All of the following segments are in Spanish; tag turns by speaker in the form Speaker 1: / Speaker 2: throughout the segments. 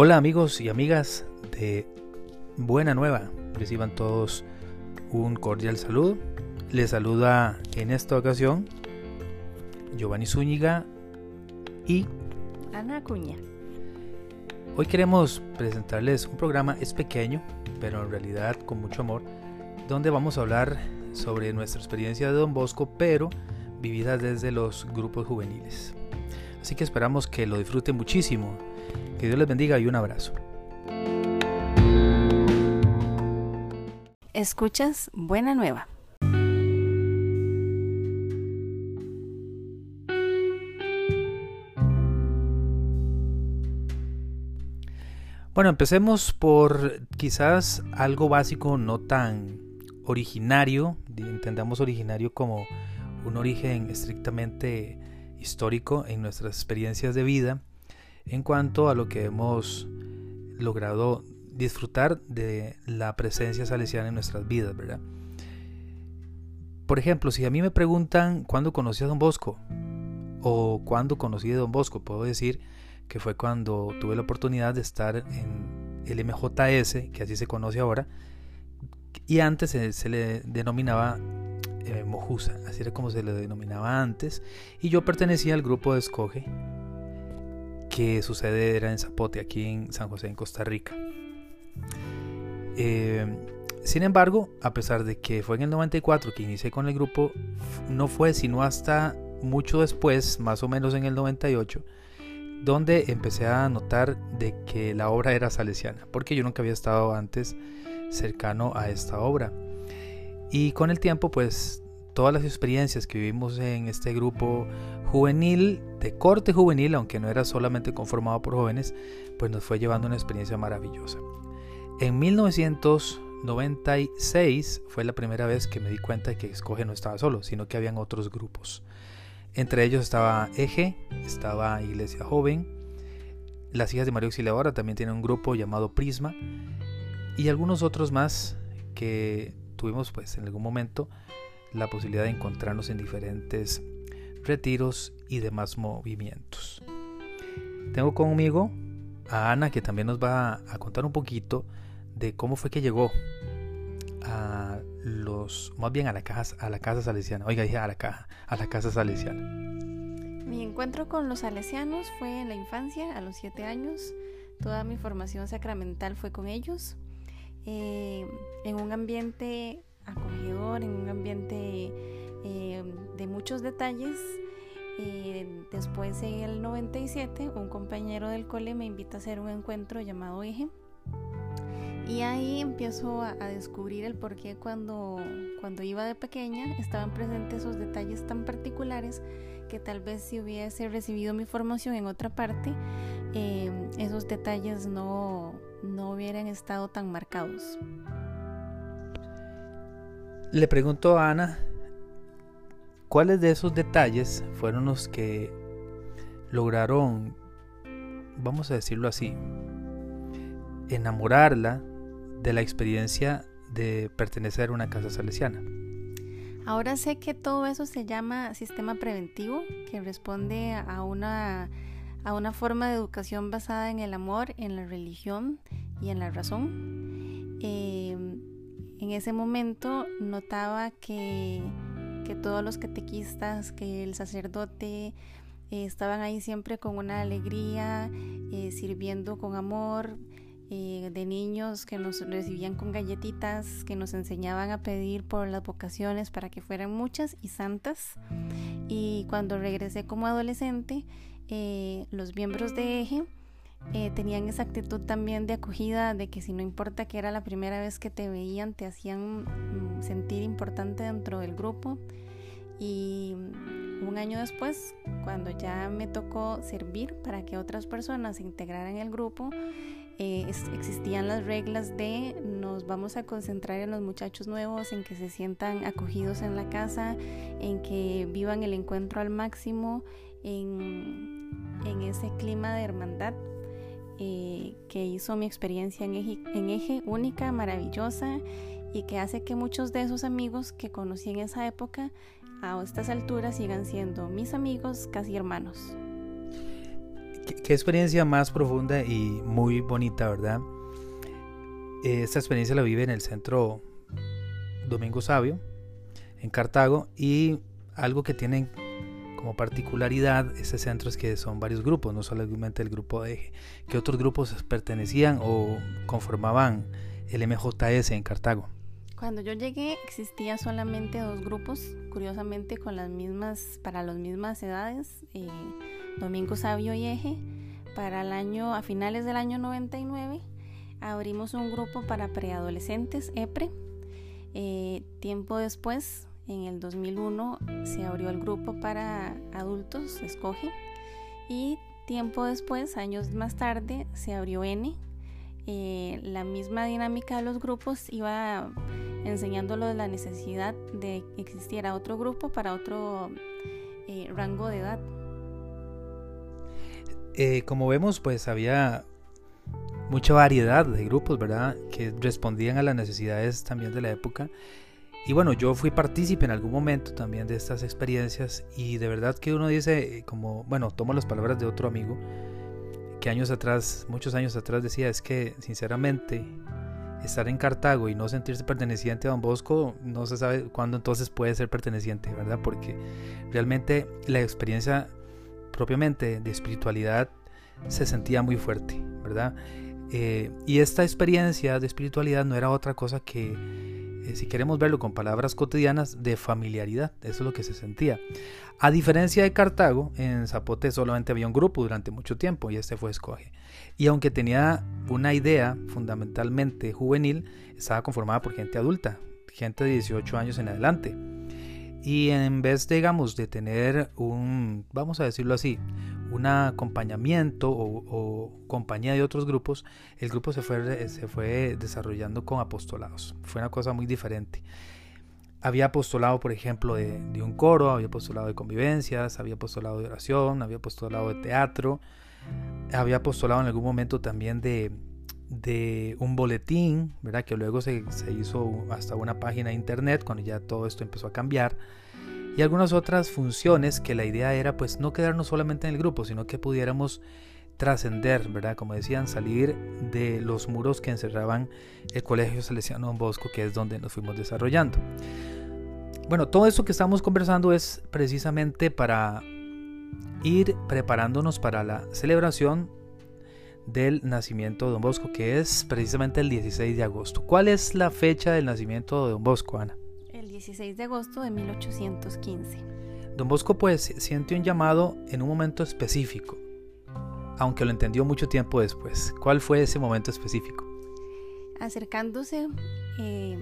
Speaker 1: Hola amigos y amigas de Buena Nueva. Reciban todos un cordial saludo. Les saluda en esta ocasión Giovanni Zúñiga y
Speaker 2: Ana Acuña.
Speaker 1: Hoy queremos presentarles un programa, es pequeño, pero en realidad con mucho amor, donde vamos a hablar sobre nuestra experiencia de Don Bosco, pero vivida desde los grupos juveniles. Así que esperamos que lo disfruten muchísimo. Que Dios les bendiga y un abrazo.
Speaker 2: Escuchas Buena Nueva.
Speaker 1: Bueno, empecemos por quizás algo básico, no tan originario, entendamos originario como un origen estrictamente histórico en nuestras experiencias de vida en cuanto a lo que hemos logrado disfrutar de la presencia salesiana en nuestras vidas, ¿verdad? Por ejemplo, si a mí me preguntan cuándo conocí a Don Bosco o cuándo conocí a Don Bosco, puedo decir que fue cuando tuve la oportunidad de estar en el MJS, que así se conoce ahora, y antes se, le denominaba eh, Mojusa, así era como se le denominaba antes, y yo pertenecía al grupo de Escoge, que su sede era en Zapote, aquí en San José, en Costa Rica. Eh, sin embargo, a pesar de que fue en el 94 que inicié con el grupo, no fue sino hasta mucho después, más o menos en el 98, donde empecé a notar de que la obra era salesiana, porque yo nunca había estado antes cercano a esta obra. Y con el tiempo, pues todas las experiencias que vivimos en este grupo juvenil, de corte juvenil, aunque no era solamente conformado por jóvenes, pues nos fue llevando una experiencia maravillosa. En 1996 fue la primera vez que me di cuenta de que Escoge no estaba solo, sino que habían otros grupos. Entre ellos estaba Eje, estaba Iglesia Joven, las hijas de María Auxiliadora también tienen un grupo llamado Prisma y algunos otros más que tuvimos pues en algún momento la posibilidad de encontrarnos en diferentes retiros y demás movimientos. Tengo conmigo a Ana que también nos va a contar un poquito de cómo fue que llegó a los, más bien a la casa, a la casa salesiana. Oiga, dije a la caja, a la casa salesiana.
Speaker 2: Mi encuentro con los salesianos fue en la infancia, a los siete años. Toda mi formación sacramental fue con ellos. Eh, en un ambiente acogedor, en un ambiente eh, de muchos detalles. Eh, después en el 97 un compañero del cole me invita a hacer un encuentro llamado Eje y ahí empiezo a, descubrir el por qué cuando, cuando iba de pequeña estaban presentes esos detalles tan particulares que tal vez si hubiese recibido mi formación en otra parte, eh, esos detalles no, no hubieran estado tan marcados.
Speaker 1: Le pregunto a Ana, ¿cuáles de esos detalles fueron los que lograron, vamos a decirlo así, enamorarla de la experiencia de pertenecer a una casa salesiana.
Speaker 2: Ahora sé que todo eso se llama sistema preventivo, que responde a una, a una forma de educación basada en el amor, en la religión y en la razón. Em, en ese momento notaba que, que, todos los catequistas, que el sacerdote eh, estaban ahí siempre con una alegría, eh, sirviendo con amor, eh, de niños que nos recibían con galletitas, que nos enseñaban a pedir por las vocaciones para que fueran muchas y santas. Y cuando regresé como adolescente, eh, los miembros de Eje eh, tenían esa actitud también de acogida, de que si no importa que era la primera vez que te veían, te hacían mm, sentir importante dentro del grupo. Y un año después, cuando ya me tocó servir para que otras personas se integraran en el grupo, eh, existían las reglas de nos vamos a concentrar en los muchachos nuevos, en que se sientan acogidos en la casa, en que vivan el encuentro al máximo, en, en ese clima de hermandad eh, que hizo mi experiencia en eje, única, maravillosa y que hace que muchos de esos amigos que conocí en esa época a estas alturas sigan siendo mis amigos, casi hermanos.
Speaker 1: qué experiencia más profunda y muy bonita, ¿verdad? Esta experiencia la vive en el centro Domingo Sabio, en Cartago, y algo que tienen como particularidad este centro es que son varios grupos, no solamente el grupo eje, que otros grupos pertenecían o conformaban el MJS en Cartago.
Speaker 2: Cuando yo llegué existía solamente dos grupos, curiosamente con las mismas, para las mismas edades, eh, Domingo Sabio y Eje. Para el año, a finales del año 99, abrimos un grupo para preadolescentes, EPRE. Eh, tiempo después, en el 2001, se abrió el grupo para adultos, Escoge. Y tiempo después, años más tarde, se abrió N. Eh, la misma dinámica de los grupos iba enseñándolo de la necesidad de que existiera otro grupo para otro eh, rango de edad.
Speaker 1: Eh, como vemos, pues había mucha variedad de grupos, ¿verdad? Que respondían a las necesidades también de la época. Y bueno, yo fui partícipe en algún momento también de estas experiencias y de verdad que uno dice, como, bueno, tomo las palabras de otro amigo que años atrás, muchos años atrás decía, es que sinceramente estar en Cartago y no sentirse perteneciente a Don Bosco, no se sabe cuándo entonces puede ser perteneciente, ¿verdad? Porque realmente la experiencia propiamente de espiritualidad se sentía muy fuerte, ¿verdad? Eh, y esta experiencia de espiritualidad no era otra cosa que, eh, si queremos verlo con palabras cotidianas, de familiaridad. Eso es lo que se sentía. A diferencia de Cartago, en Zapote solamente había un grupo durante mucho tiempo y este fue Escoge. Y aunque tenía una idea fundamentalmente juvenil, estaba conformada por gente adulta, gente de 18 años en adelante. Y en vez, digamos, de tener un, vamos a decirlo así, un acompañamiento o, compañía de otros grupos, el grupo se fue, se fue desarrollando con apostolados. Fue una cosa muy diferente. Había apostolado, por ejemplo, de, un coro, había apostolado de convivencias, había apostolado de oración, había apostolado de teatro, había apostolado en algún momento también de, de un boletín, ¿verdad? Que luego se, se, hizo hasta una página de internet cuando ya todo esto empezó a cambiar. Y algunas otras funciones que la idea era pues no quedarnos solamente en el grupo, sino que pudiéramos trascender, ¿verdad? Como decían, salir de los muros que encerraban el Colegio Salesiano Don Bosco, que es donde nos fuimos desarrollando. Bueno, todo esto que estamos conversando es precisamente para ir preparándonos para la celebración del nacimiento de Don Bosco, que es precisamente el 16 de agosto. ¿Cuál es la fecha del nacimiento de Don Bosco, Ana?
Speaker 2: El 16 de agosto de 1815.
Speaker 1: Don Bosco pues siente un llamado en un momento específico, aunque lo entendió mucho tiempo después. ¿Cuál fue ese momento específico?
Speaker 2: Acercándose eh,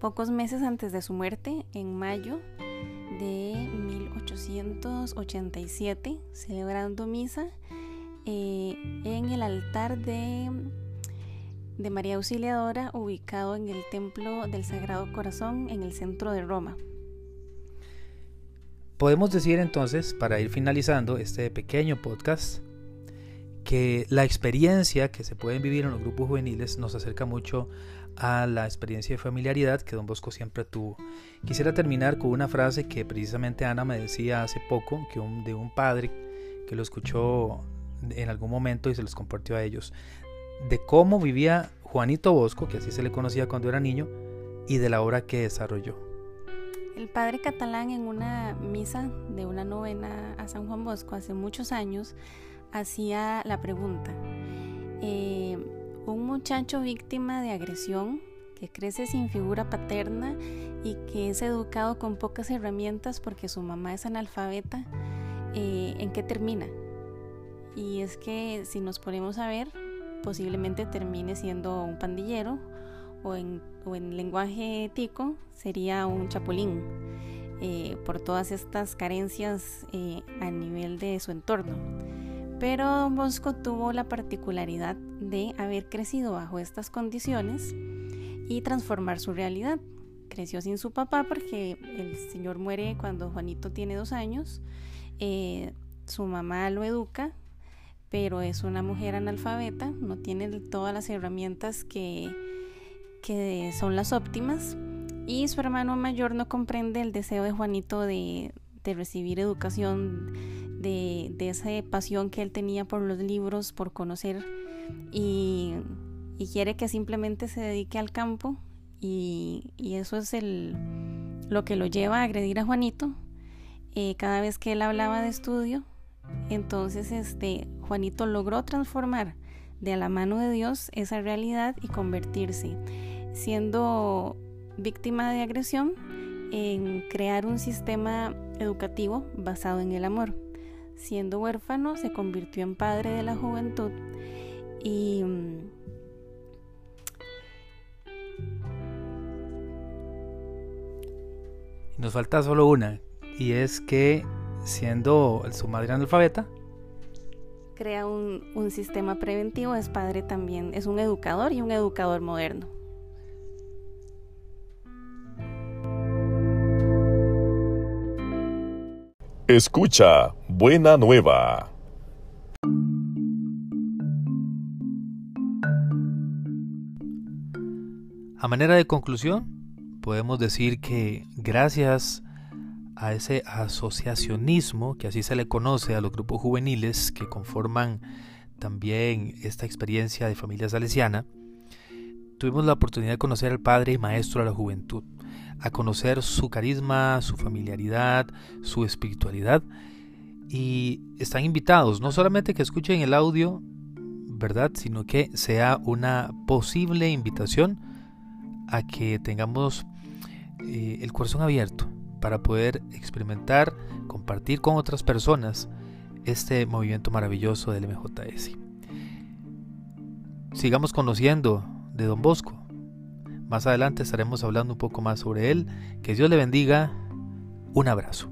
Speaker 2: pocos meses antes de su muerte, en mayo de 1887, celebrando misa eh, en el altar de, de María Auxiliadora, ubicado en el Templo del Sagrado Corazón en el centro de Roma.
Speaker 1: Podemos decir entonces, para ir finalizando este pequeño podcast, que la experiencia que se pueden vivir en los grupos juveniles nos acerca mucho a la experiencia de familiaridad que don Bosco siempre tuvo. Quisiera terminar con una frase que precisamente Ana me decía hace poco, que de un padre que lo escuchó en algún momento y se los compartió a ellos, de cómo vivía Juanito Bosco, que así se le conocía cuando era niño, y de la obra que desarrolló.
Speaker 2: El padre catalán en una misa de una novena a San Juan Bosco hace muchos años hacía la pregunta, eh, un muchacho víctima de agresión que crece sin figura paterna y que es educado con pocas herramientas porque su mamá es analfabeta, eh, ¿en qué termina? Y es que si nos ponemos a ver, posiblemente termine siendo un pandillero o en, lenguaje tico sería un chapulín eh, por todas estas carencias eh, a nivel de su entorno. Pero Don Bosco tuvo la particularidad de haber crecido bajo estas condiciones y transformar su realidad. Creció sin su papá porque el señor muere cuando Juanito tiene dos años. Eh, su mamá lo educa pero es una mujer analfabeta, no tiene todas las herramientas que, que son las óptimas y su hermano mayor no comprende el deseo de Juanito de, recibir educación de, esa pasión que él tenía por los libros, por conocer, y, quiere que simplemente se dedique al campo, y, eso es el, lo que lo lleva a agredir a Juanito. Eh, cada vez que él hablaba de estudio, entonces este, Juanito logró transformar de la mano de Dios esa realidad y convertirse, siendo víctima de agresión, en crear un sistema educativo basado en el amor. Siendo huérfano, se convirtió en padre de la juventud y
Speaker 1: nos falta solo una, y es que siendo su madre analfabeta,
Speaker 2: crea un, un, sistema preventivo, es padre también, es un educador y un educador moderno.
Speaker 3: Escucha, buena nueva.
Speaker 1: A manera de conclusión, podemos decir que gracias a ese asociacionismo, que así se le conoce a los grupos juveniles que conforman también esta experiencia de familia salesiana, tuvimos la oportunidad de conocer al padre y maestro de la juventud, a conocer su carisma, su familiaridad, su espiritualidad. Y están invitados, no solamente que escuchen el audio, ¿verdad? Sino que sea una posible invitación a que tengamos eh, el corazón abierto para poder experimentar, compartir con otras personas este movimiento maravilloso del MJS. Sigamos conociendo de Don Bosco. Más adelante estaremos hablando un poco más sobre él. Que Dios le bendiga. Un abrazo.